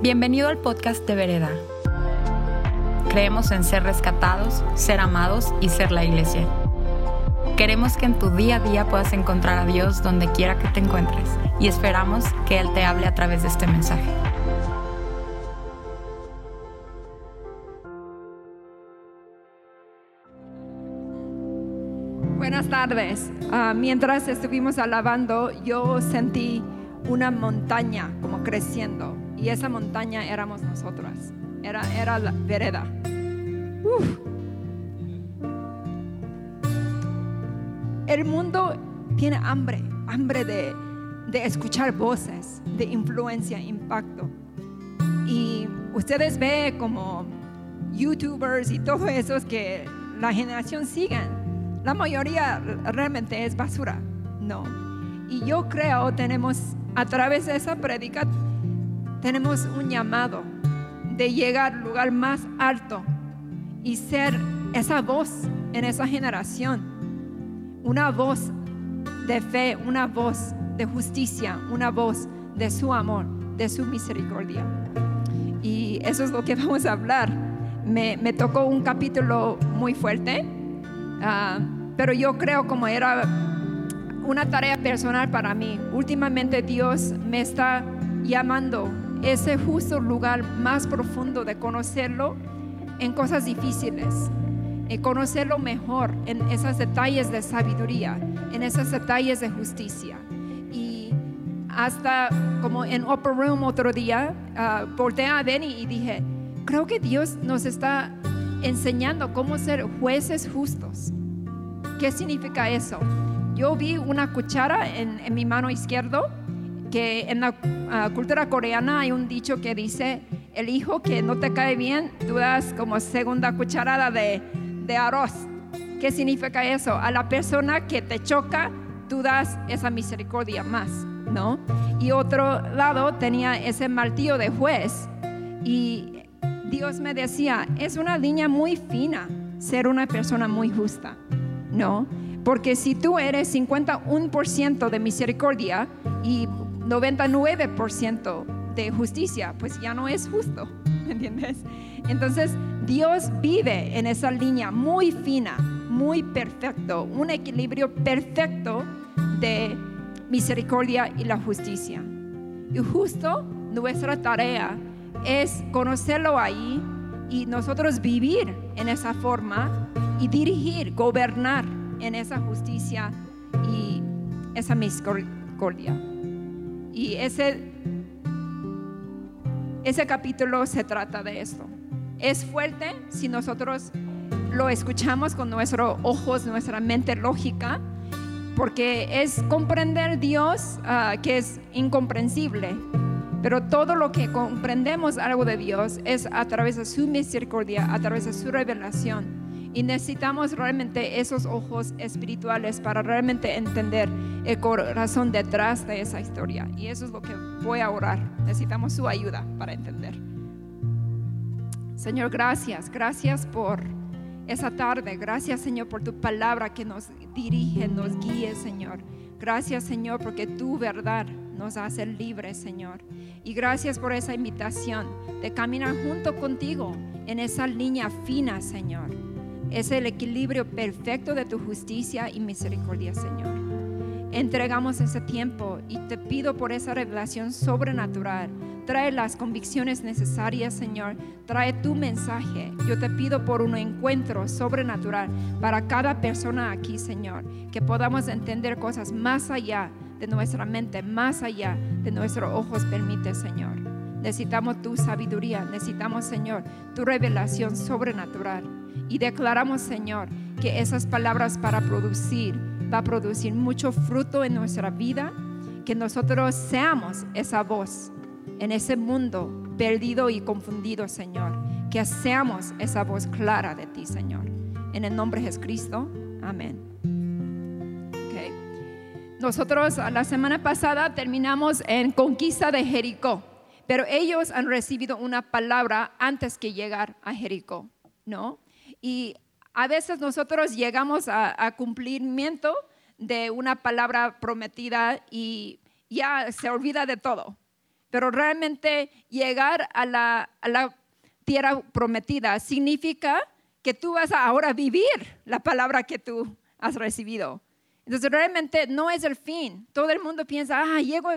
Bienvenido al podcast de Vereda. Creemos en ser rescatados, ser amados y ser la iglesia. Queremos que en tu día a día puedas encontrar a Dios donde quiera que te encuentres y esperamos que Él te hable a través de este mensaje. Buenas tardes. Ah, mientras estuvimos alabando, yo sentí una montaña como creciendo y esa montaña éramos nosotras. Era, era la vereda. Uf. El mundo tiene hambre, hambre de, de escuchar voces, de influencia, impacto. Y ustedes ven como youtubers y todos esos que la generación siguen. La mayoría realmente es basura, no. Y yo creo tenemos a través de esa predica tenemos un llamado de llegar al lugar más alto y ser esa voz en esa generación. Una voz de fe, una voz de justicia, una voz de su amor, de su misericordia. Y eso es lo que vamos a hablar. Me, tocó un capítulo muy fuerte, ah, pero yo creo como era una tarea personal para mí. Últimamente Dios me está llamando ese justo lugar más profundo de conocerlo en cosas difíciles, y conocerlo mejor en esos detalles de sabiduría, en esos detalles de justicia. Y hasta como en Upper Room otro día, uh, volteé a Benny y dije, creo que Dios nos está enseñando cómo ser jueces justos. ¿Qué significa eso? Yo vi una cuchara en, en mi mano izquierda que en la ah, cultura coreana hay un dicho que dice, el hijo que no te cae bien, tú das como segunda cucharada de, de arroz. ¿Qué significa eso? A la persona que te choca, tú das esa misericordia más, ¿no? Y otro lado tenía ese martillo de juez y Dios me decía, es una línea muy fina ser una persona muy justa, ¿no? Porque si tú eres 51% de misericordia y 99% de justicia, pues ya no es justo, ¿me entiendes? Entonces, Dios vive en esa línea muy fina, muy perfecto, un equilibrio perfecto de misericordia y la justicia. Y justo nuestra tarea es conocerlo ahí y nosotros vivir en esa forma y dirigir, gobernar en esa justicia y esa misericordia. Y ese, ese capítulo se trata de esto. Es fuerte si nosotros lo escuchamos con nuestros ojos, nuestra mente lógica, porque es comprender Dios ah, que es incomprensible. Pero todo lo que comprendemos algo de Dios es a través de su misericordia, a través de su revelación. Y necesitamos realmente esos ojos espirituales para realmente entender el corazón detrás de esa historia. Y eso es lo que voy a orar. Necesitamos su ayuda para entender. Señor, gracias. Gracias por esa tarde. Gracias, Señor, por tu palabra que nos dirige, nos guíe, Señor. Gracias, Señor, porque tu verdad nos hace libres, Señor. Y gracias por esa invitación de caminar junto contigo en esa línea fina, Señor es el equilibrio perfecto de tu justicia y misericordia, Señor. Entregamos ese tiempo y te pido por esa revelación sobrenatural. Trae las convicciones necesarias, Señor. Trae tu mensaje. Yo te pido por un encuentro sobrenatural para cada persona aquí, Señor. Que podamos entender cosas más allá de nuestra mente, más allá de nuestros ojos, permite, Señor. Necesitamos tu sabiduría, necesitamos, Señor, tu revelación sobrenatural. Y declaramos, Señor, que esas palabras para producir, va a producir mucho fruto en nuestra vida, que nosotros seamos esa voz en ese mundo perdido y confundido, Señor. Que seamos esa voz clara de ti, Señor. En el nombre de Jesucristo, amén. Nosotros la semana pasada terminamos en conquista de Jericó, pero ellos han recibido una palabra antes que llegar a Jericó, ¿no? Y a veces nosotros llegamos a, cumplimiento de una palabra prometida y ya se olvida de todo. pero realmente llegar a la, a la tierra prometida significa que tú vas a ahora vivir la palabra que tú has recibido. Entonces realmente no es el fin. Todo el mundo piensa, ah, llego,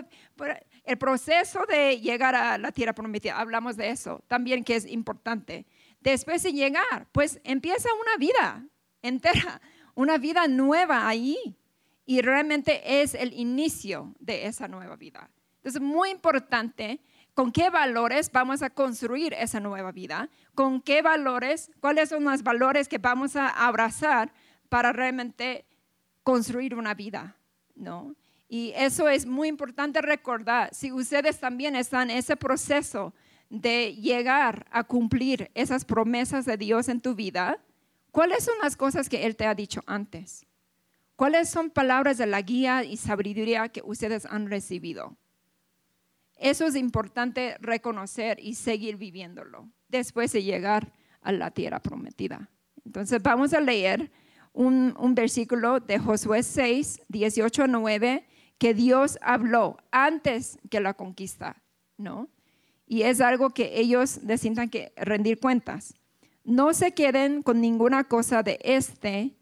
el proceso de llegar a la tierra prometida, hablamos de eso también que es importante. Después de llegar, pues empieza una vida entera, una vida nueva ahí. Y realmente es el inicio de esa nueva vida. Entonces, muy importante con qué valores vamos a construir esa nueva vida, con qué valores, cuáles son los valores que vamos a abrazar para realmente construir una vida, ¿no? Y eso es muy importante recordar. Si ustedes también están en ese proceso de llegar a cumplir esas promesas de Dios en tu vida, ¿cuáles son las cosas que Él te ha dicho antes? ¿Cuáles son palabras de la guía y sabiduría que ustedes han recibido? Eso es importante reconocer y seguir viviéndolo después de llegar a la tierra prometida. Entonces vamos a leer un, versículo de Josué 6, 18 a 9 que Dios habló antes que la conquista, ¿no? Y es algo que ellos necesitan que rendir cuentas. No se queden con ninguna cosa de este,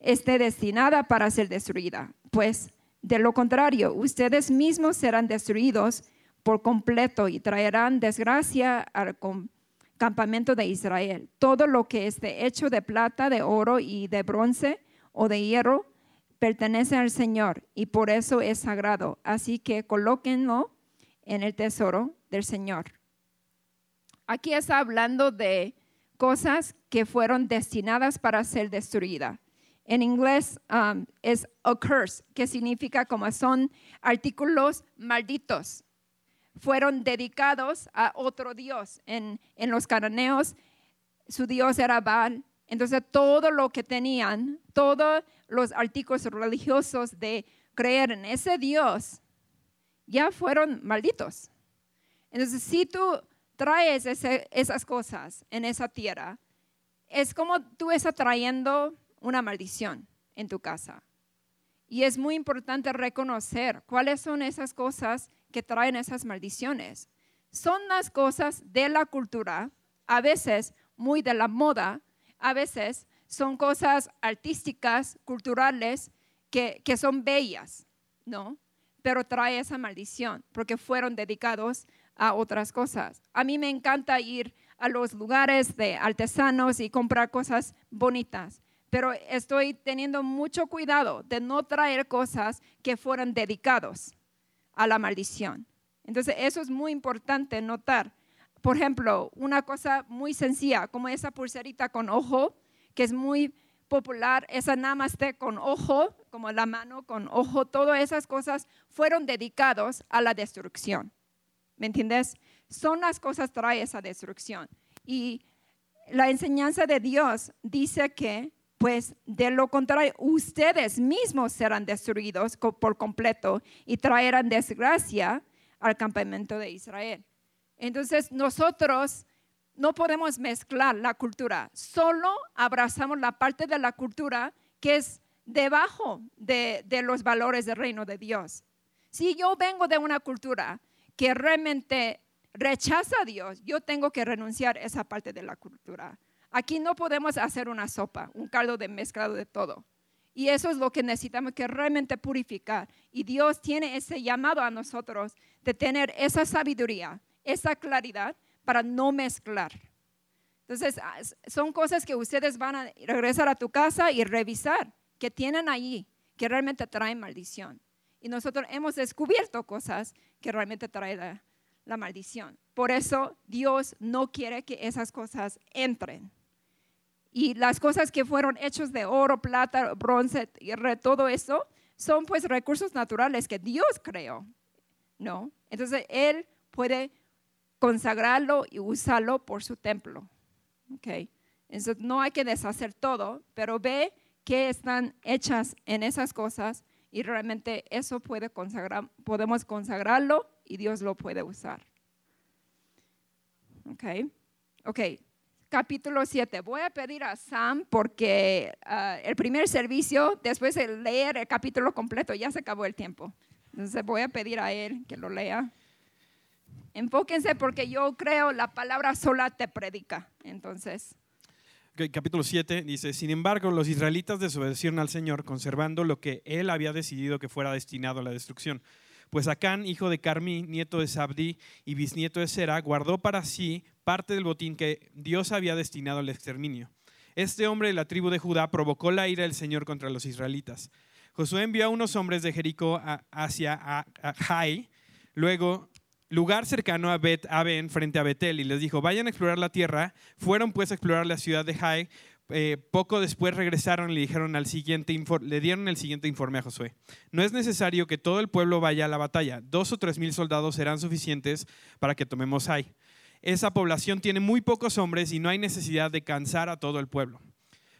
esté destinada para ser destruida, pues de lo contrario, ustedes mismos serán destruidos por completo y traerán desgracia al campamento de Israel. Todo lo que esté hecho de plata, de oro y de bronce o de hierro pertenece al Señor y por eso es sagrado. Así que colóquenlo en el tesoro del Señor. Aquí está hablando de cosas que fueron destinadas para ser destruidas. En inglés um, es a curse, que significa como son artículos malditos. Fueron dedicados a otro dios. En, en los cananeos, su dios era Baal. Entonces todo lo que tenían, todo los artículos religiosos de creer en ese Dios ya fueron malditos. Entonces, si tú traes esas cosas en esa tierra, es como tú estás trayendo una maldición en tu casa. Y es muy importante reconocer cuáles son esas cosas que traen esas maldiciones. Son las cosas de la cultura, a veces muy de la moda, a veces son cosas artísticas, culturales, que, son bellas, ¿no? Pero trae esa maldición porque fueron dedicados a otras cosas. A mí me encanta ir a los lugares de artesanos y comprar cosas bonitas, pero estoy teniendo mucho cuidado de no traer cosas que fueran dedicados a la maldición. Entonces, eso es muy importante notar. Por ejemplo, una cosa muy sencilla, como esa pulserita con ojo, que es muy popular, esa namaste con ojo, como la mano con ojo, todas esas cosas fueron dedicados a la destrucción. ¿Me entiendes? Son las cosas trae esa destrucción. Y la enseñanza de Dios dice que, pues, de lo contrario, ustedes mismos serán destruidos por completo y traerán desgracia al campamento de Israel. Entonces, nosotros no podemos mezclar la cultura, solo abrazamos la parte de la cultura que es debajo de, los valores del reino de Dios. Si yo vengo de una cultura que realmente rechaza a Dios, yo tengo que renunciar a esa parte de la cultura. Aquí no podemos hacer una sopa, un caldo de mezclado de todo. Y eso es lo que necesitamos que realmente purificar. Y Dios tiene ese llamado a nosotros de tener esa sabiduría, esa claridad para no mezclar. Entonces, ah, son cosas que ustedes van a regresar a tu casa y revisar que tienen allí, que realmente traen maldición. Y nosotros hemos descubierto cosas que realmente traen la, maldición. Por eso Dios no quiere que esas cosas entren. Y las cosas que fueron hechas de oro, plata, bronce, todo eso, son pues recursos naturales que Dios creó, ¿no? Entonces Él puede consagrarlo y usarlo por su templo. Okay. Entonces no hay que deshacer todo, pero ve que están hechas en esas cosas y realmente eso puede consagrar, podemos consagrarlo y Dios lo puede usar. Ok, ok. Capítulo 7. Voy a pedir a Sam porque ah, el primer servicio, después de leer el capítulo completo, ya se acabó el tiempo. Entonces voy a pedir a él que lo lea. enfóquense porque yo creo la palabra sola te predica. Entonces, capítulo 7 dice, sin embargo, los israelitas desobedecieron al Señor, conservando lo que él había decidido que fuera destinado a la destrucción. Pues Acán, hijo de Carmí, nieto de Sabdi y bisnieto de Sera, guardó para sí parte del botín que Dios había destinado al exterminio. Este hombre de la tribu de Judá provocó la ira del Señor contra los israelitas. Josué envió a unos hombres de Jericó hacia Jai, luego lugar cercano a Bet Aben frente a Betel y les dijo, vayan a explorar la tierra. Fueron pues a explorar la ciudad de Jai. Eh, poco después regresaron y le, dijeron al siguiente le dieron el siguiente informe a Josué. No es necesario que todo el pueblo vaya a la batalla. Dos o tres mil soldados serán suficientes para que tomemos Jai. Esa población tiene muy pocos hombres y no hay necesidad de cansar a todo el pueblo.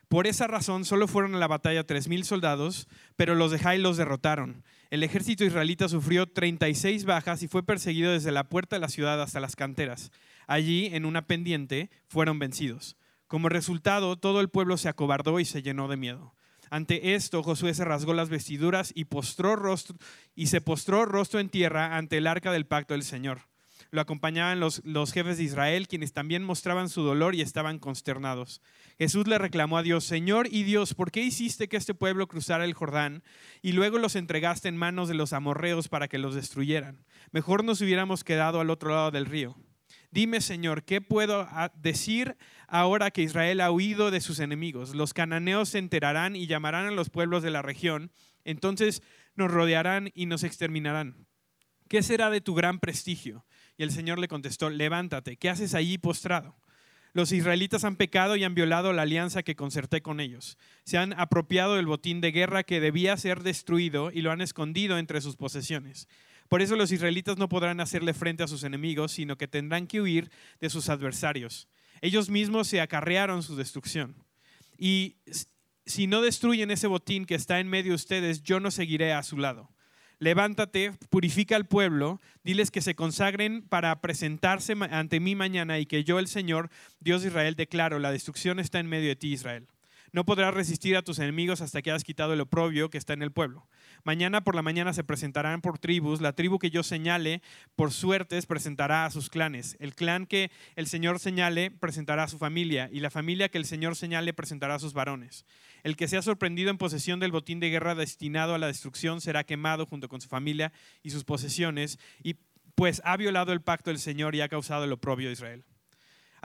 Por esa razón solo fueron a la batalla tres mil soldados, pero los de Jai los derrotaron. El ejército israelita sufrió 36 bajas y fue perseguido desde la puerta de la ciudad hasta las canteras. Allí, en una pendiente, fueron vencidos. Como resultado, todo el pueblo se acobardó y se llenó de miedo. Ante esto, Josué se rasgó las vestiduras y, se postró rostro en tierra ante el arca del pacto del Señor. Lo acompañaban los, los jefes de Israel, quienes también mostraban su dolor y estaban consternados. Jesús le reclamó a Dios, Señor y Dios, ¿por qué hiciste que este pueblo cruzara el Jordán y luego los entregaste en manos de los amorreos para que los destruyeran? Mejor nos hubiéramos quedado al otro lado del río. Dime, Señor, ¿qué puedo ah, decir ahora que Israel ha huido de sus enemigos? Los cananeos se enterarán y llamarán a los pueblos de la región, entonces nos rodearán y nos exterminarán. ¿Qué será de tu gran prestigio? Y el Señor le contestó, levántate, ¿qué haces allí postrado? Los israelitas han pecado y han violado la alianza que concerté con ellos. Se han apropiado del botín de guerra que debía ser destruido y lo han escondido entre sus posesiones. Por eso los israelitas no podrán hacerle frente a sus enemigos, sino que tendrán que huir de sus adversarios. Ellos mismos se acarrearon su destrucción. Y si no destruyen ese botín que está en medio de ustedes, yo no seguiré a su lado. Levántate, purifica al pueblo, diles que se consagren para presentarse ante mí mañana y que yo, el Señor, Dios de Israel, declaro, la destrucción está en medio de ti, Israel. No podrás resistir a tus enemigos hasta que hayas quitado el oprobio que está en el pueblo. Mañana por la mañana se presentarán por tribus. La tribu que yo señale por suertes presentará a sus clanes. El clan que el Señor señale presentará a su familia. Y la familia que el Señor señale presentará a sus varones. El que sea sorprendido en posesión del botín de guerra destinado a la destrucción será quemado junto con su familia y sus posesiones. Y pues ha violado el pacto del Señor y ha causado el oprobio de Israel.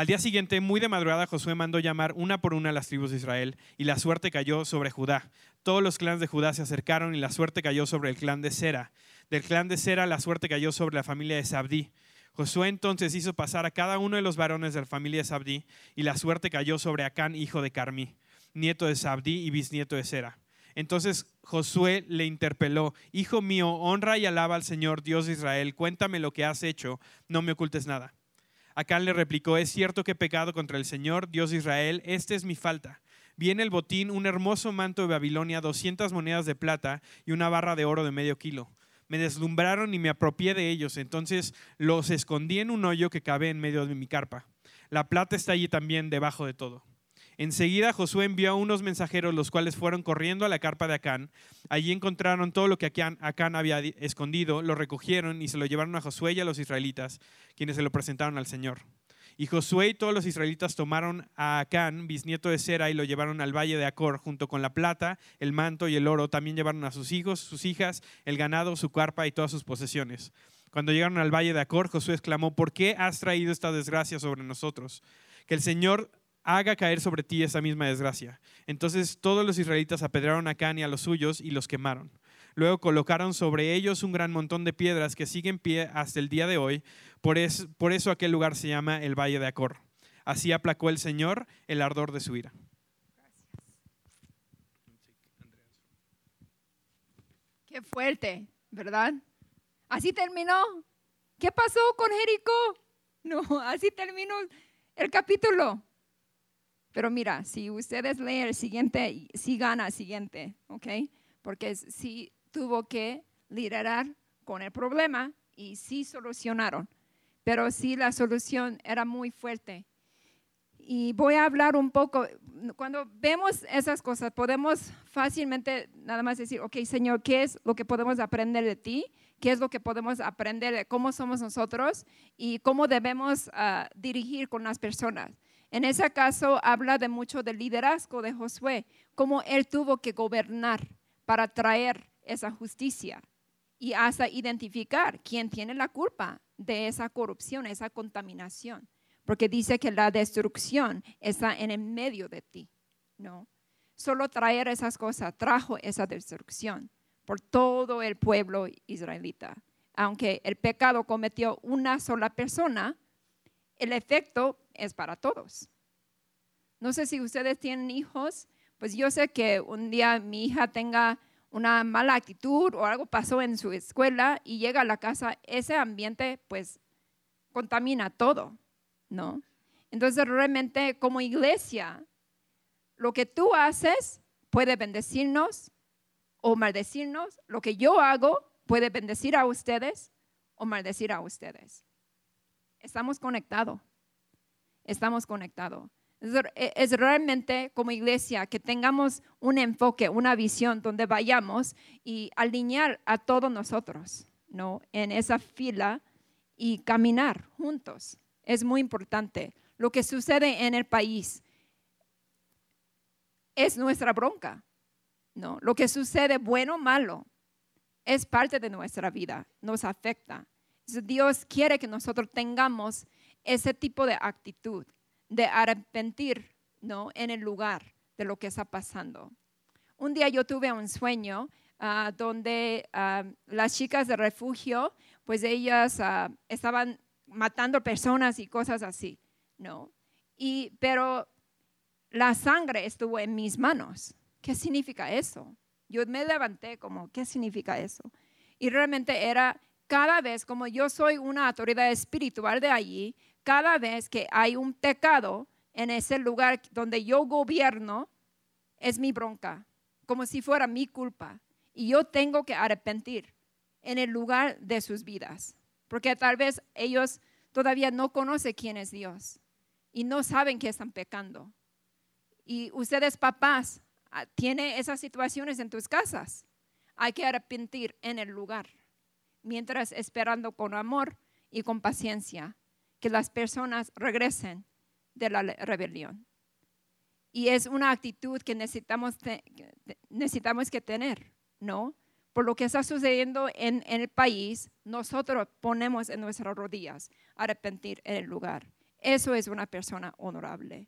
Al día siguiente, muy de madrugada, Josué mandó llamar una por una a las tribus de Israel, y la suerte cayó sobre Judá. Todos los clanes de Judá se acercaron y la suerte cayó sobre el clan de Sera. Del clan de Sera la suerte cayó sobre la familia de Sabdí. Josué entonces hizo pasar a cada uno de los varones de la familia de Sabdí, y la suerte cayó sobre Acán, hijo de Carmí, nieto de Sabdí y bisnieto de Sera. Entonces Josué le interpeló, Hijo mío, honra y alaba al Señor, Dios de Israel, cuéntame lo que has hecho, no me ocultes nada. Acán le replicó, es cierto que he pecado contra el Señor, Dios de Israel, esta es mi falta. Viene el botín, un hermoso manto de Babilonia, 200 monedas de plata y una barra de oro de medio kilo. Me deslumbraron y me apropié de ellos, entonces los escondí en un hoyo que cabe en medio de mi carpa. La plata está allí también debajo de todo. Enseguida Josué envió a unos mensajeros, los cuales fueron corriendo a la carpa de Acán. Allí encontraron todo lo que Acán, había escondido, lo recogieron y se lo llevaron a Josué y a los israelitas, quienes se lo presentaron al Señor. Y Josué y todos los israelitas tomaron a Acán, bisnieto de Sera, y lo llevaron al valle de Acor, junto con la plata, el manto y el oro. También llevaron a sus hijos, sus hijas, el ganado, su carpa y todas sus posesiones. Cuando llegaron al valle de Acor, Josué exclamó, ¿por qué has traído esta desgracia sobre nosotros? Que el Señor haga caer sobre ti esa misma desgracia. Entonces todos los israelitas apedrearon a Acán y a los suyos y los quemaron. Luego colocaron sobre ellos un gran montón de piedras que siguen pie hasta el día de hoy. Por, es, por eso aquel lugar se llama el Valle de Acor. Así aplacó el Señor el ardor de su ira. Qué fuerte, ¿verdad? Así terminó. ¿Qué pasó con Jericó? No, así terminó el capítulo. Pero mira, si ustedes leen el siguiente, sí gana el siguiente, ¿ok? Porque sí tuvo que liderar con el problema y sí solucionaron. Pero sí la solución era muy fuerte. Y voy a hablar un poco, cuando vemos esas cosas, podemos fácilmente nada más decir, ok, Señor, ¿qué es lo que podemos aprender de ti? qué es lo que podemos aprender de cómo somos nosotros y cómo debemos ah, dirigir con las personas. En ese caso habla de mucho del liderazgo de Josué, cómo él tuvo que gobernar para traer esa justicia y hasta identificar quién tiene la culpa de esa corrupción, esa contaminación, porque dice que la destrucción está en el medio de ti, ¿no? Solo traer esas cosas trajo esa destrucción por todo el pueblo israelita. Aunque el pecado cometió una sola persona, el efecto es para todos. No sé si ustedes tienen hijos, pues yo sé que un día mi hija tenga una mala actitud o algo pasó en su escuela y llega a la casa, ese ambiente pues contamina todo, ¿no? Entonces realmente como iglesia, lo que tú haces puede bendecirnos o maldecirnos, lo que yo hago puede bendecir a ustedes o maldecir a ustedes. Estamos conectados, estamos conectados. E, es realmente como iglesia que tengamos un enfoque, una visión donde vayamos y alinear a todos nosotros, ¿no? En esa fila y caminar juntos. Es muy importante. Lo que sucede en el país es nuestra bronca, ¿no? Lo que sucede, bueno o malo, es parte de nuestra vida, nos afecta. Dios quiere que nosotros tengamos ese tipo de actitud de arrepentir, ¿no? En el lugar de lo que está pasando. Un día yo tuve un sueño ah, donde ah, las chicas de refugio, pues ellas ah, estaban matando personas y cosas así, ¿no? Y, pero la sangre estuvo en mis manos. ¿Qué significa eso? Yo me levanté como, ¿qué significa eso? Y realmente era cada vez, como yo soy una autoridad espiritual de allí, cada vez que hay un pecado en ese lugar donde yo gobierno, es mi bronca, como si fuera mi culpa. Y yo tengo que arrepentir en el lugar de sus vidas, porque tal vez ellos todavía no conocen quién es Dios y no saben que están pecando. Y ustedes papás, ah, tienen esas situaciones en tus casas. Hay que arrepentir en el lugar, mientras esperando con amor y con paciencia que las personas regresen de la rebelión. Y es una actitud que necesitamos, necesitamos que tener, ¿no? Por lo que está sucediendo en, el país, nosotros ponemos en nuestras rodillas arrepentir en el lugar. Eso es una persona honorable.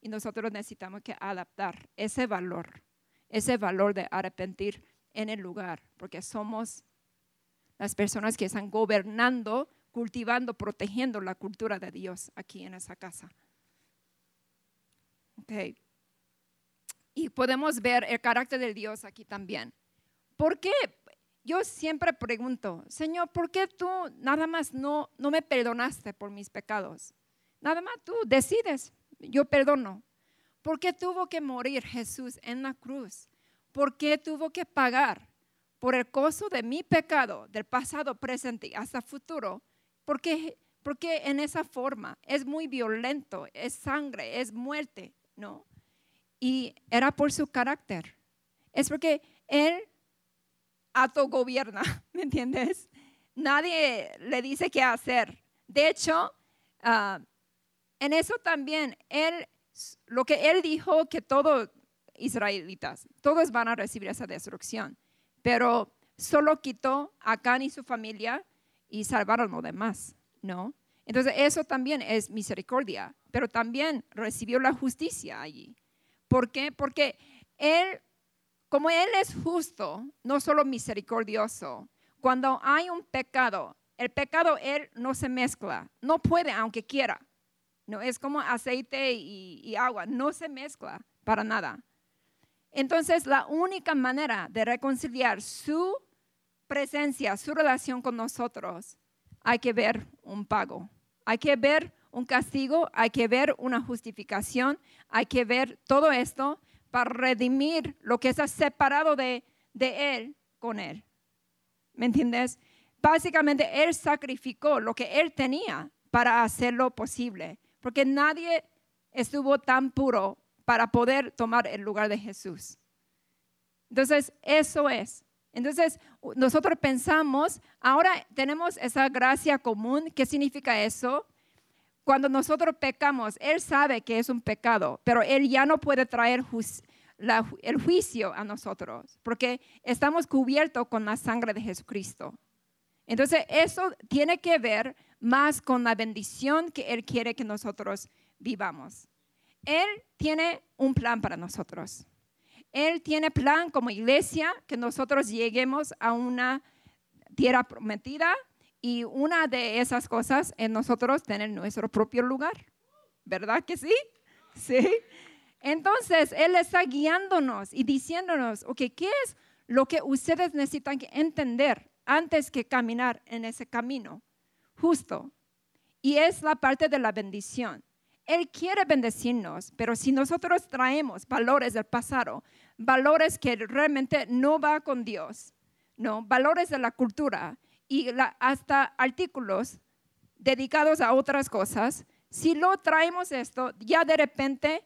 Y nosotros necesitamos que adaptar ese valor, ese valor de arrepentir en el lugar, porque somos las personas que están gobernando cultivando, protegiendo la cultura de Dios aquí en esa casa. Okay. Y podemos ver el carácter de Dios aquí también. ¿Por qué? Yo siempre pregunto, Señor, ¿por qué tú nada más no, no me perdonaste por mis pecados? Nada más tú decides, yo perdono. ¿Por qué tuvo que morir Jesús en la cruz? ¿Por qué tuvo que pagar por el costo de mi pecado, del pasado, presente y hasta futuro? Porque, porque en esa forma es muy violento, es sangre, es muerte, ¿no? Y era por su carácter. Es porque él autogobierna, ¿me entiendes? Nadie le dice qué hacer. De hecho, ah, en eso también, él, lo que él dijo que todos israelitas, todos van a recibir esa destrucción, pero solo quitó a Can y su familia y salvar a los demás, ¿no? Entonces eso también es misericordia, pero también recibió la justicia allí. ¿Por qué? Porque Él, como Él es justo, no solo misericordioso, cuando hay un pecado, el pecado Él no se mezcla, no puede aunque quiera. No es como aceite y, y agua, no se mezcla para nada. Entonces la única manera de reconciliar su presencia, su relación con nosotros, hay que ver un pago, hay que ver un castigo, hay que ver una justificación, hay que ver todo esto para redimir lo que está separado de, de Él con Él. ¿Me entiendes? Básicamente Él sacrificó lo que Él tenía para hacerlo posible, porque nadie estuvo tan puro para poder tomar el lugar de Jesús. Entonces, eso es Entonces, nosotros pensamos, ahora tenemos esa gracia común. ¿Qué significa eso? Cuando nosotros pecamos, Él sabe que es un pecado, pero Él ya no puede traer el juicio a nosotros, porque estamos cubiertos con la sangre de Jesucristo. Entonces, eso tiene que ver más con la bendición que Él quiere que nosotros vivamos. Él tiene un plan para nosotros. Él tiene plan como iglesia que nosotros lleguemos a una tierra prometida y una de esas cosas es nosotros tener nuestro propio lugar. ¿Verdad que sí? Sí. Entonces, Él está guiándonos y diciéndonos, ok, ¿qué es lo que ustedes necesitan entender antes que caminar en ese camino? Justo. Y es la parte de la bendición. Él quiere bendecirnos, pero si nosotros traemos valores del pasado, valores que realmente no va con Dios, no, valores de la cultura y hasta artículos dedicados a otras cosas, si lo traemos esto, ya de repente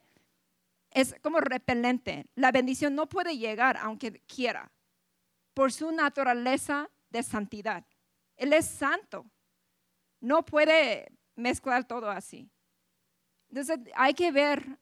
es como repelente. La bendición no puede llegar aunque quiera, por su naturaleza de santidad. Él es santo. No puede mezclar todo así. Entonces hay que ver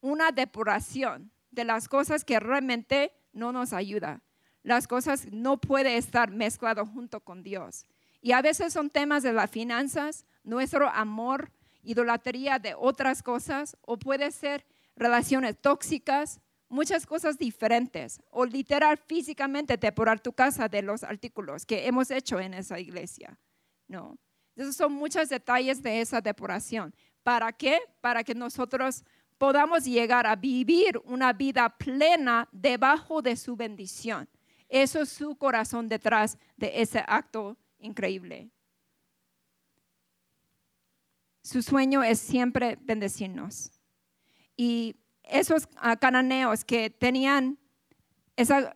una depuración de las cosas que realmente no nos ayuda. Las cosas no puede estar mezclado junto con Dios. Y a veces son temas de las finanzas, nuestro amor, idolatría de otras cosas, o puede ser relaciones tóxicas, muchas cosas diferentes, o literal físicamente depurar tu casa de los artículos que hemos hecho en esa iglesia. No. Esos son muchos detalles de esa depuración. ¿Para qué? Para que nosotros podamos llegar a vivir una vida plena debajo de su bendición. Eso es su corazón detrás de ese acto increíble. Su sueño es siempre bendecirnos. Y esos ah, cananeos que tenían esa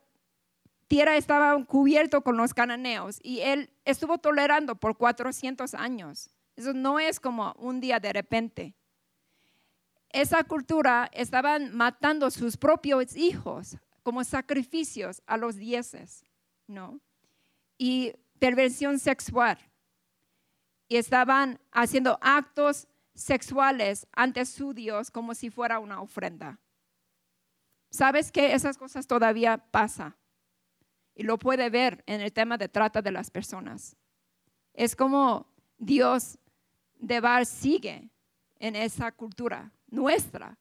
tierra estaba cubierto con los cananeos y él estuvo tolerando por 400 años. Eso no es como un día de repente esa cultura estaban matando sus propios hijos como sacrificios a los dieces, ¿no? Y perversión sexual. Y estaban haciendo actos sexuales ante su Dios como si fuera una ofrenda. ¿Sabes que esas cosas todavía pasan? Y lo puede ver en el tema de trata de las personas. Es como Dios de Bar sigue en esa cultura nuestra.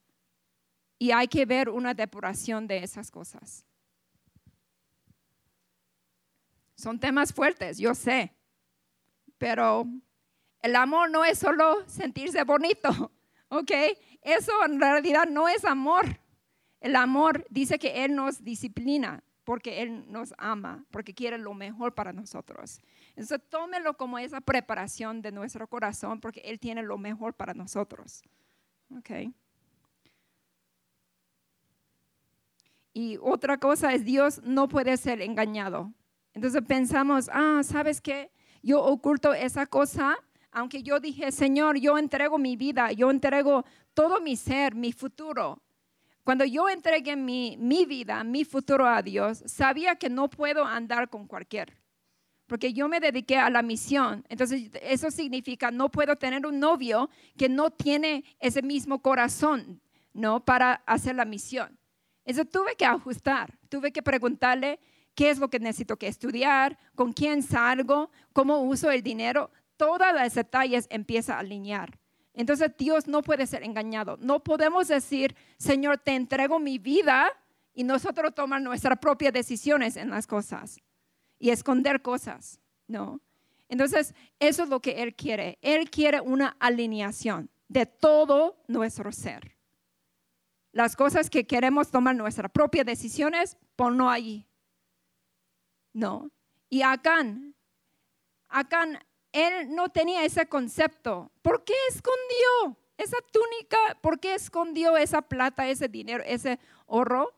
Y hay que ver una depuración de esas cosas. Son temas fuertes, yo sé, pero el amor no es solo sentirse bonito, ¿ok? Eso en realidad no es amor. El amor dice que Él nos disciplina porque Él nos ama, porque quiere lo mejor para nosotros. Entonces tómelo como esa preparación de nuestro corazón porque Él tiene lo mejor para nosotros. Okay. Y otra cosa es Dios no puede ser engañado. Entonces pensamos, ah, ¿sabes qué? Yo oculto esa cosa, aunque yo dije, Señor, yo entrego mi vida, yo entrego todo mi ser, mi futuro. Cuando yo entregué mi, vida, mi futuro a Dios, sabía que no puedo andar con cualquier porque yo me dediqué a la misión. Entonces, eso significa no puedo tener un novio que no tiene ese mismo corazón, ¿no? Para hacer la misión. Eso tuve que ajustar, tuve que preguntarle qué es lo que necesito que estudiar, con quién salgo, cómo uso el dinero. Todas las detalles empieza a alinear. Entonces Dios no puede ser engañado. No podemos decir, Señor, te entrego mi vida y nosotros tomar nuestras propias decisiones en las cosas y esconder cosas, ¿no? Entonces, eso es lo que Él quiere. Él quiere una alineación de todo nuestro ser. Las cosas que queremos tomar nuestras propias decisiones, ponlo allí. No. Y Acán, Acán, él no tenía ese concepto. ¿Por qué escondió esa túnica? ¿Por qué escondió esa plata, ese dinero, ese oro?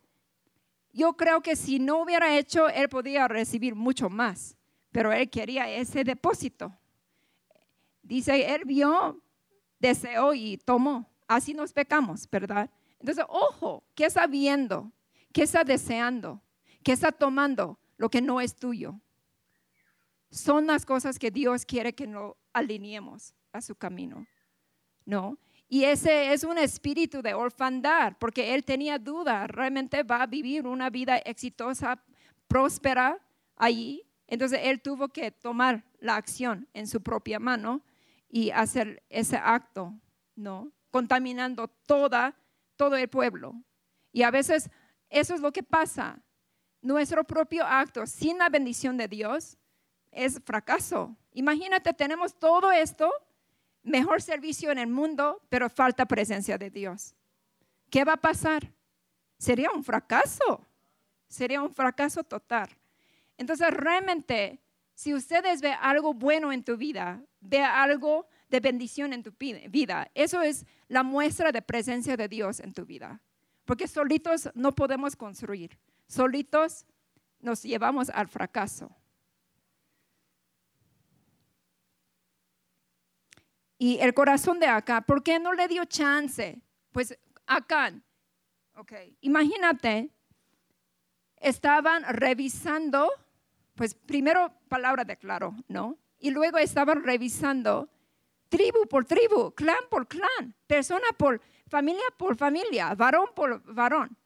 Yo creo que si no hubiera hecho, él podía recibir mucho más, pero él quería ese depósito. Dice, él vio, deseó y tomó. Así nos pecamos, ¿verdad? Entonces, ojo, ¿qué está viendo? ¿Qué está deseando? ¿Qué está tomando? lo que no es tuyo. Son las cosas que Dios quiere que nos alineemos a su camino. ¿No? Y ese es un espíritu de orfandad, porque él tenía duda, realmente va a vivir una vida exitosa, próspera allí. Entonces él tuvo que tomar la acción en su propia mano y hacer ese acto, ¿no? Contaminando toda, todo el pueblo. Y a veces eso es lo que pasa. Nuestro propio acto sin la bendición de Dios es fracaso. Imagínate, tenemos todo esto mejor servicio en el mundo, pero falta presencia de Dios. ¿Qué va a pasar? Sería un fracaso. Sería un fracaso total. Entonces, realmente, si ustedes ven algo bueno en tu vida, ve algo de bendición en tu vida, eso es la muestra de presencia de Dios en tu vida. Porque solitos no podemos construir. Solitos nos llevamos al fracaso. Y el corazón de acá, ¿por qué no le dio chance? Pues acá, ok, imagínate, estaban revisando, pues primero palabra de claro, ¿no? Y luego estaban revisando tribu por tribu, clan por clan, persona por familia por familia, varón por varón.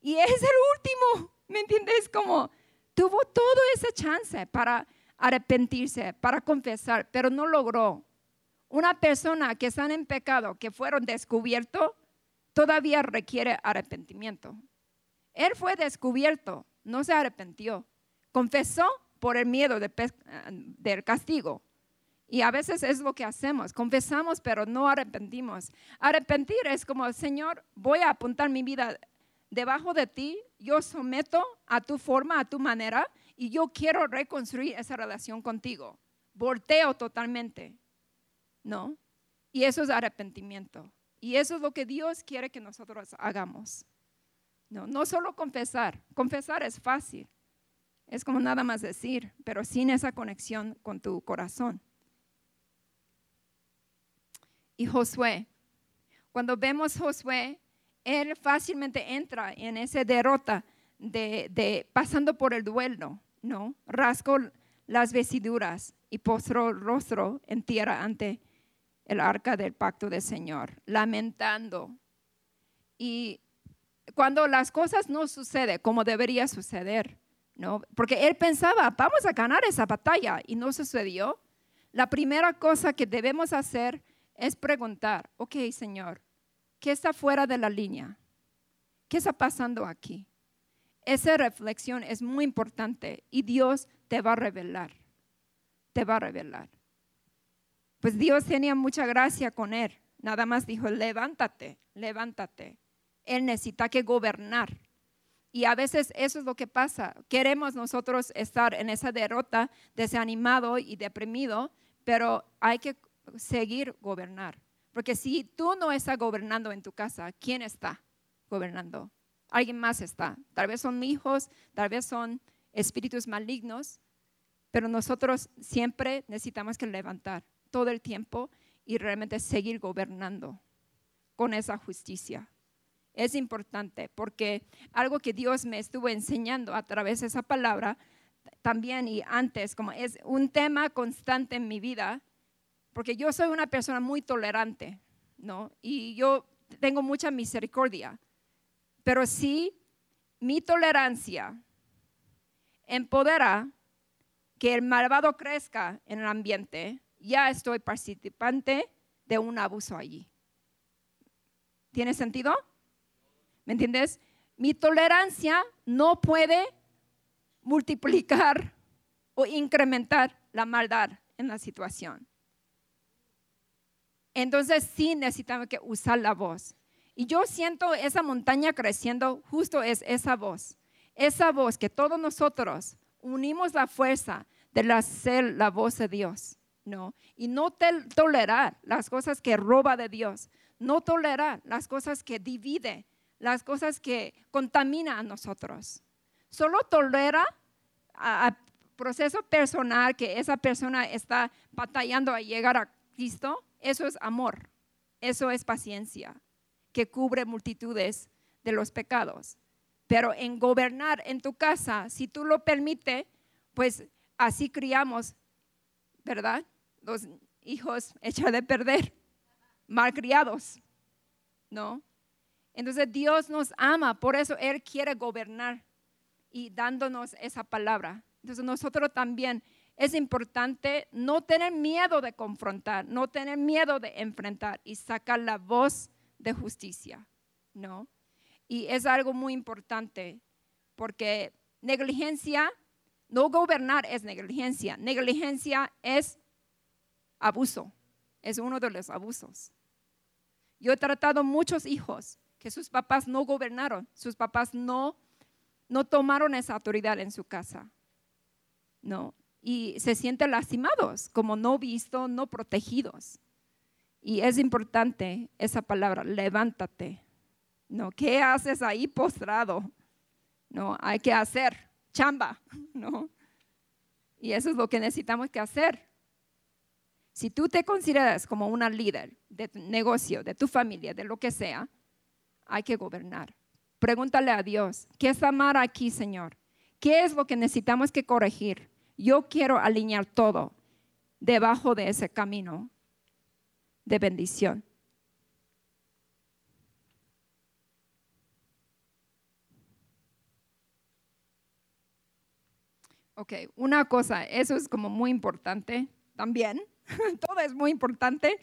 Y es el último, ¿me entiendes? Como tuvo todo ese chance para arrepentirse, para confesar, pero no logró una persona que están en pecado, que fueron descubiertos, todavía requiere arrepentimiento. Él fue descubierto, no se arrepintió. Confesó por el miedo del castigo. Y a veces es lo que hacemos, confesamos pero no arrepentimos. Arrepentir es como, Señor, voy a apuntar mi vida debajo de ti, yo someto a tu forma, a tu manera, y yo quiero reconstruir esa relación contigo. Volteo totalmente. ¿No? Y eso es arrepentimiento. Y eso es lo que Dios quiere que nosotros hagamos. No, no solo confesar. Confesar es fácil. Es como nada más decir, pero sin esa conexión con tu corazón. Y Josué, cuando vemos Josué, él fácilmente entra en esa derrota de, de pasando por el duelo, ¿no? Rascó las vestiduras y postró el rostro en tierra ante el arca del pacto del Señor, lamentando. Y cuando las cosas no suceden como debería suceder, ¿no? Porque él pensaba, vamos a ganar esa batalla y no sucedió. La primera cosa que debemos hacer es preguntar, ok, Señor, ¿qué está fuera de la línea? ¿Qué está pasando aquí? Esa reflexión es muy importante y Dios te va a revelar, te va a revelar. Pues Dios tenía mucha gracia con él. Nada más dijo, levántate, levántate. Él necesita que gobernar. Y a veces eso es lo que pasa. Queremos nosotros estar en esa derrota, desanimado y deprimido, pero hay que seguir gobernar. Porque si tú no estás gobernando en tu casa, ¿quién está gobernando? Alguien más está. Tal vez son hijos, tal vez son espíritus malignos, pero nosotros siempre necesitamos que levantar todo el tiempo y realmente seguir gobernando con esa justicia. Es importante porque algo que Dios me estuvo enseñando a través de esa palabra también y antes, como es un tema constante en mi vida, porque yo soy una persona muy tolerante, ¿no? Y yo tengo mucha misericordia, pero sí mi tolerancia empodera que el malvado crezca en el ambiente ya estoy participante de un abuso allí. ¿Tiene sentido? ¿Me entiendes? Mi tolerancia no puede multiplicar o incrementar la maldad en la situación. Entonces sí necesitamos que usar la voz. Y yo siento esa montaña creciendo, justo es esa voz. Esa voz que todos nosotros unimos la fuerza de hacer la voz de Dios. ¿No? Y no tolerar las cosas que roba de Dios, no tolerar las cosas que divide, las cosas que contamina a nosotros. Solo tolera al proceso personal que esa persona está batallando a llegar a Cristo, eso es amor, eso es paciencia, que cubre multitudes de los pecados. Pero en gobernar en tu casa, si tú lo permites, pues así criamos, ¿verdad? Los hijos hechos de perder, mal criados, ¿no? Entonces Dios nos ama, por eso Él quiere gobernar y dándonos esa palabra. Entonces nosotros también es importante no tener miedo de confrontar, no tener miedo de enfrentar y sacar la voz de justicia, ¿no? Y es algo muy importante porque negligencia, no gobernar es negligencia, negligencia es abuso, es uno de los abusos. Yo he tratado muchos hijos que sus papás no gobernaron, sus papás no, no tomaron esa autoridad en su casa. No, y se sienten lastimados, como no vistos, no protegidos. Y es importante esa palabra, levántate. No, ¿qué haces ahí postrado? No, hay que hacer chamba, ¿no? Y eso es lo que necesitamos que hacer. Si tú te consideras como una líder de tu negocio, de tu familia, de lo que sea, hay que gobernar. Pregúntale a Dios, ¿qué es amar aquí, Señor? ¿Qué es lo que necesitamos que corregir? Yo quiero alinear todo debajo de ese camino de bendición. Ok, una cosa, eso es como muy importante también, todo es muy importante.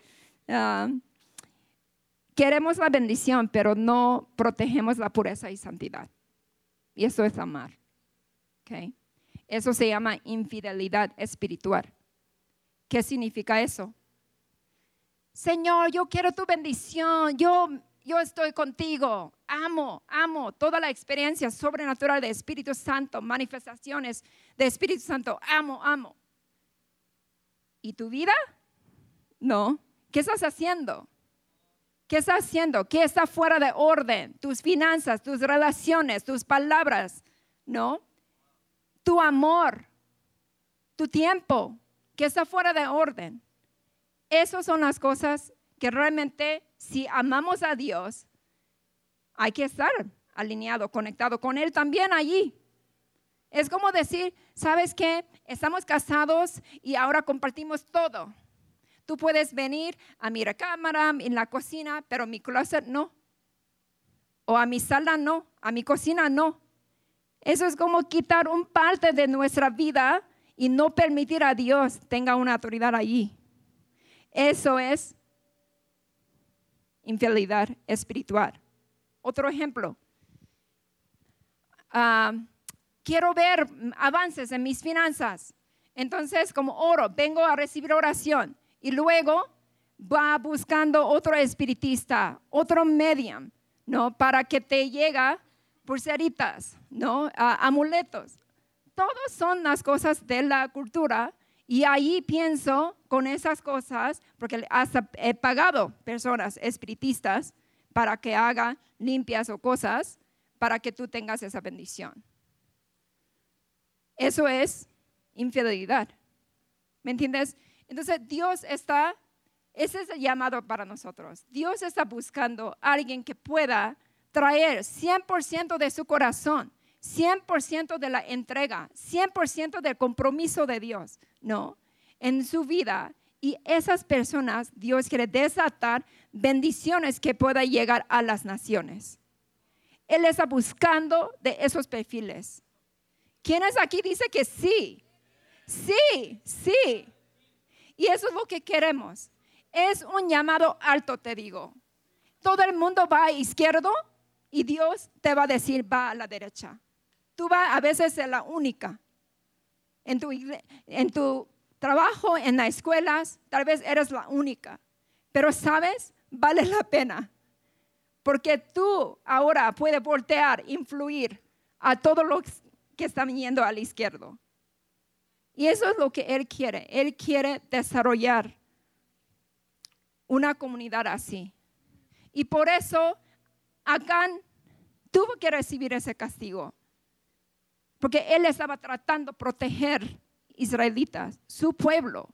Ah, Queremos la bendición, pero no protegemos la pureza y santidad. Y eso es amar. Okay. Eso se llama infidelidad espiritual. ¿Qué significa eso? Señor, yo quiero tu bendición. Yo, yo estoy contigo. Amo, amo toda la experiencia sobrenatural de Espíritu Santo, manifestaciones de Espíritu Santo. Amo, amo. ¿Y tu vida? No. ¿Qué estás haciendo? ¿Qué está haciendo? ¿Qué está fuera de orden? Tus finanzas, tus relaciones, tus palabras, ¿no? Tu amor, tu tiempo, ¿qué está fuera de orden? Esas son las cosas que realmente si amamos a Dios, hay que estar alineado, conectado con Él también allí. Es como decir, ¿sabes qué? Estamos casados y ahora compartimos todo. Tú puedes venir a mi recámara, en la cocina, pero mi closet no. O a mi sala no, a mi cocina no. Eso es como quitar un parte de nuestra vida y no permitir a Dios tenga una autoridad allí. Eso es infidelidad espiritual. Otro ejemplo. Ah, quiero ver avances en mis finanzas. Entonces, como oro, vengo a recibir oración y luego va buscando otro espiritista, otro medium, ¿no? Para que te llegue pulseritas, ¿no? amuletos. Todos son las cosas de la cultura y ahí pienso con esas cosas, porque hasta he pagado personas espiritistas para que hagan limpias o cosas para que tú tengas esa bendición. Eso es infidelidad. ¿Me entiendes? Entonces Dios está, ese es el llamado para nosotros. Dios está buscando a alguien que pueda traer 100% de su corazón, 100% de la entrega, 100% del compromiso de Dios, ¿no? En su vida. Y esas personas, Dios quiere desatar bendiciones que puedan llegar a las naciones. Él está buscando de esos perfiles. ¿Quiénes aquí dice que sí? Sí, sí. Y eso es lo que queremos. Es un llamado alto, te digo. Todo el mundo va a izquierdo y Dios te va a decir, va a la derecha. Tú vas a veces ser la única. En tu, en tu trabajo, en las escuelas, tal vez eres la única. Pero sabes, vale la pena. Porque tú ahora puedes voltear, influir a todos los que están yendo al izquierdo. Y eso es lo que Él quiere. Él quiere desarrollar una comunidad así. Y por eso Acán tuvo que recibir ese castigo. Porque Él estaba tratando de proteger israelitas, su pueblo,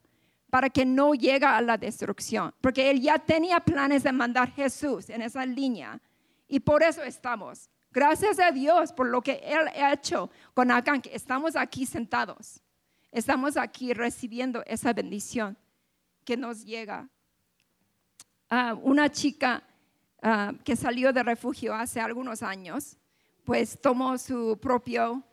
para que no llegue a la destrucción. Porque Él ya tenía planes de mandar Jesús en esa línea. Y por eso estamos Gracias a Dios por lo que Él ha hecho con Acán, que estamos aquí sentados. Estamos aquí recibiendo esa bendición que nos llega. Ah, una chica ah, que salió de refugio hace algunos años, pues tomó su propio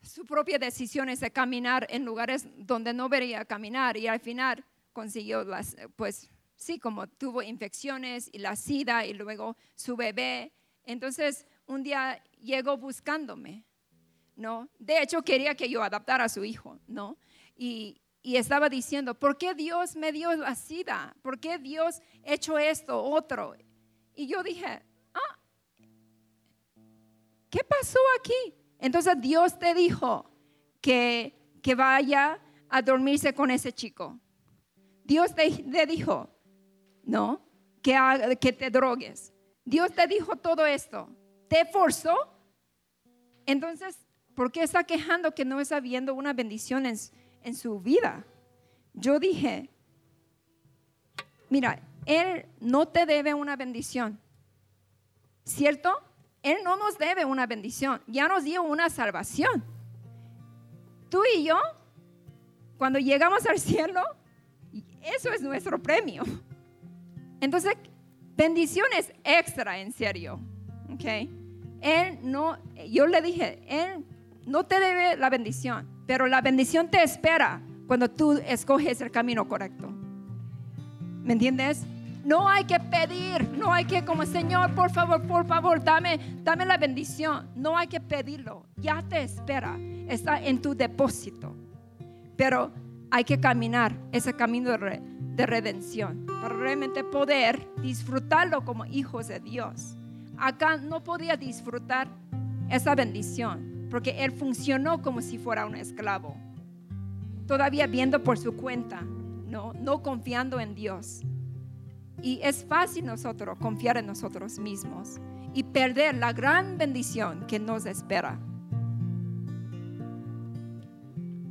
su propia decisión de caminar en lugares donde no debería caminar y al final consiguió las, pues sí, como tuvo infecciones y la sida y luego su bebé. Entonces un día llegó buscándome, ¿no? De hecho quería que yo adaptara a su hijo, ¿no? Y, estaba diciendo, ¿por qué Dios me dio la sida? ¿Por qué Dios hecho esto, otro? Y yo dije, ah, ¿qué pasó aquí? Entonces Dios te dijo que, que vaya a dormirse con ese chico. Dios te, dijo, no, que, que te drogues. Dios te dijo todo esto. ¿Te forzó? Entonces, ¿por qué está quejando que no está viendo una bendición en, en su vida? Yo dije, mira, Él no te debe una bendición, ¿cierto? Él no nos debe una bendición, ya nos dio una salvación. Tú y yo, cuando llegamos al cielo, eso es nuestro premio. Entonces, bendiciones extra, en serio. ¿Ok? Él no, yo le dije, Él no te debe la bendición, pero la bendición te espera cuando tú escoges el camino correcto. ¿Me entiendes? No hay que pedir, no hay que como Señor, por favor, por favor, dame, dame la bendición. No hay que pedirlo, ya te espera, está en tu depósito. Pero hay que caminar ese camino de redención para realmente poder disfrutarlo como hijos de Dios. Acá no podía disfrutar esa bendición porque él funcionó como si fuera un esclavo, todavía viendo por su cuenta, no, no confiando en Dios. Y es fácil nosotros confiar en nosotros mismos y perder la gran bendición que nos espera.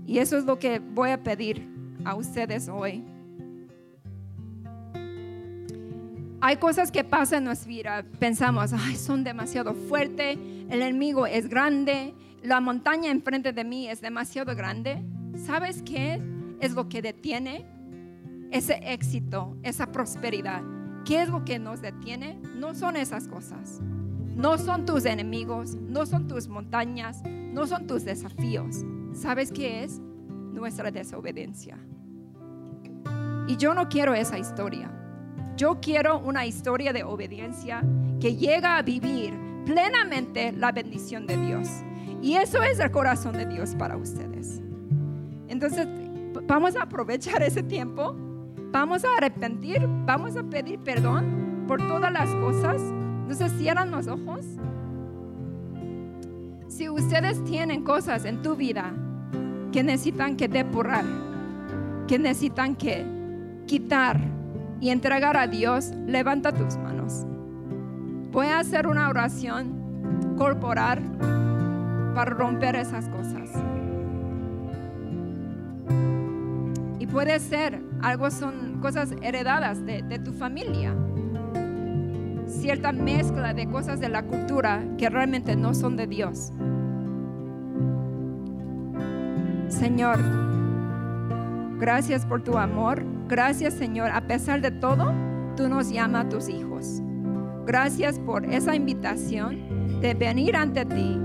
Y eso es lo que voy a pedir a ustedes hoy. Hay cosas que pasan en nuestra vida, pensamos, ay, son demasiado fuertes, el enemigo es grande, la montaña enfrente de mí es demasiado grande. ¿Sabes qué es lo que detiene ese éxito, esa prosperidad. ¿Qué es lo que nos detiene? No son esas cosas. No son tus enemigos, no son tus montañas, no son tus desafíos. ¿Sabes qué es? Nuestra desobediencia. Y yo no quiero esa historia. Yo quiero una historia de obediencia que llega a vivir plenamente la bendición de Dios. Y eso es el corazón de Dios para ustedes. Entonces, vamos a aprovechar ese tiempo Vamos a arrepentir, vamos a pedir perdón por todas las cosas. Se cierran los ojos. Si ustedes tienen cosas en tu vida que necesitan que depurar, que necesitan que quitar y entregar a Dios, levanta tus manos. Voy a hacer una oración corporal para romper esas cosas. Y puede ser algo son cosas heredadas de, tu familia. Cierta mezcla de cosas de la cultura que realmente no son de Dios. Señor, gracias por tu amor. Gracias, Señor. A pesar de todo, tú nos llamas a tus hijos. Gracias por esa invitación de venir ante ti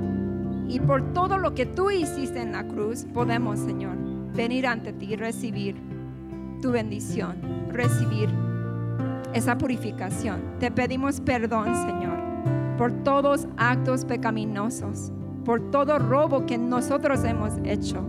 y por todo lo que tú hiciste en la cruz, podemos, Señor, venir ante ti y recibir tu bendición, recibir esa purificación. Te pedimos perdón, Señor, por todos actos pecaminosos, por todo robo que nosotros hemos hecho,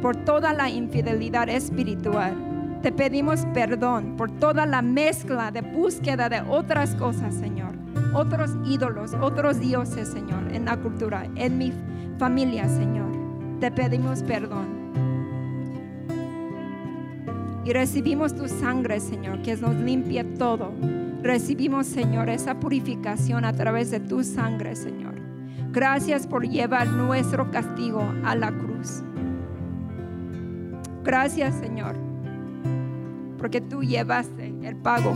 por toda la infidelidad espiritual. Te pedimos perdón por toda la mezcla de búsqueda de otras cosas, Señor. Otros ídolos, otros dioses, Señor, en la cultura, en mi familia, Señor. Te pedimos perdón. Y recibimos tu sangre, Señor, que nos limpia todo. Recibimos, Señor, esa purificación a través de tu sangre, Señor. Gracias por llevar nuestro castigo a la cruz. Gracias, Señor, porque tú llevaste el pago.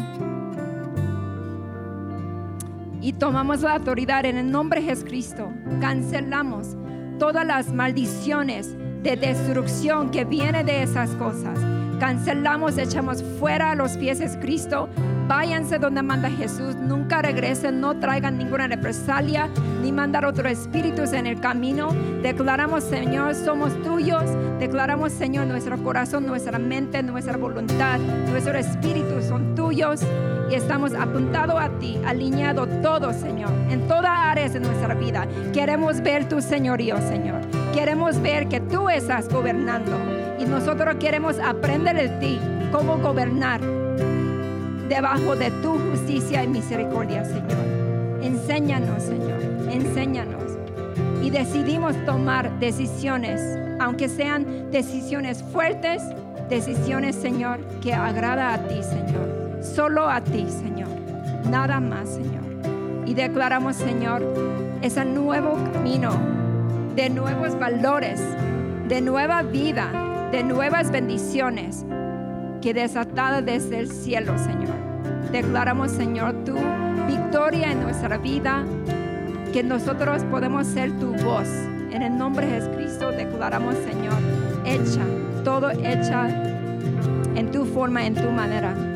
y tomamos la autoridad en el nombre de Jesucristo. Cancelamos todas las maldiciones de destrucción que viene de esas cosas. Cancelamos, echamos fuera a los pies de Cristo. Váyanse donde manda Jesús. Nunca regresen, no traigan ninguna represalia ni mandar otros espíritus en el camino. Declaramos, Señor, somos tuyos. Declaramos, Señor, nuestro corazón, nuestra mente, nuestra voluntad, nuestro espíritu son tuyos y estamos apuntados a ti, alineado todo, Señor, en todas áreas de nuestra vida. Queremos ver tu señorío, Señor. Queremos ver que tú estás gobernando y nosotros queremos aprender de ti cómo gobernar debajo de tu justicia y misericordia, Señor. Enséñanos, Señor, enséñanos. Y decidimos tomar decisiones, aunque sean decisiones fuertes, decisiones, Señor, que agrada a ti, Señor solo a ti, Señor. Nada más, Señor. Y declaramos, Señor, ese nuevo camino de nuevos valores, de nueva vida, de nuevas bendiciones que desatada desde el cielo, Señor. Declaramos, Señor, tu victoria en nuestra vida, que nosotros podemos ser tu voz. En el nombre de Jesucristo declaramos, Señor, hecha, todo hecha en tu forma, en tu manera.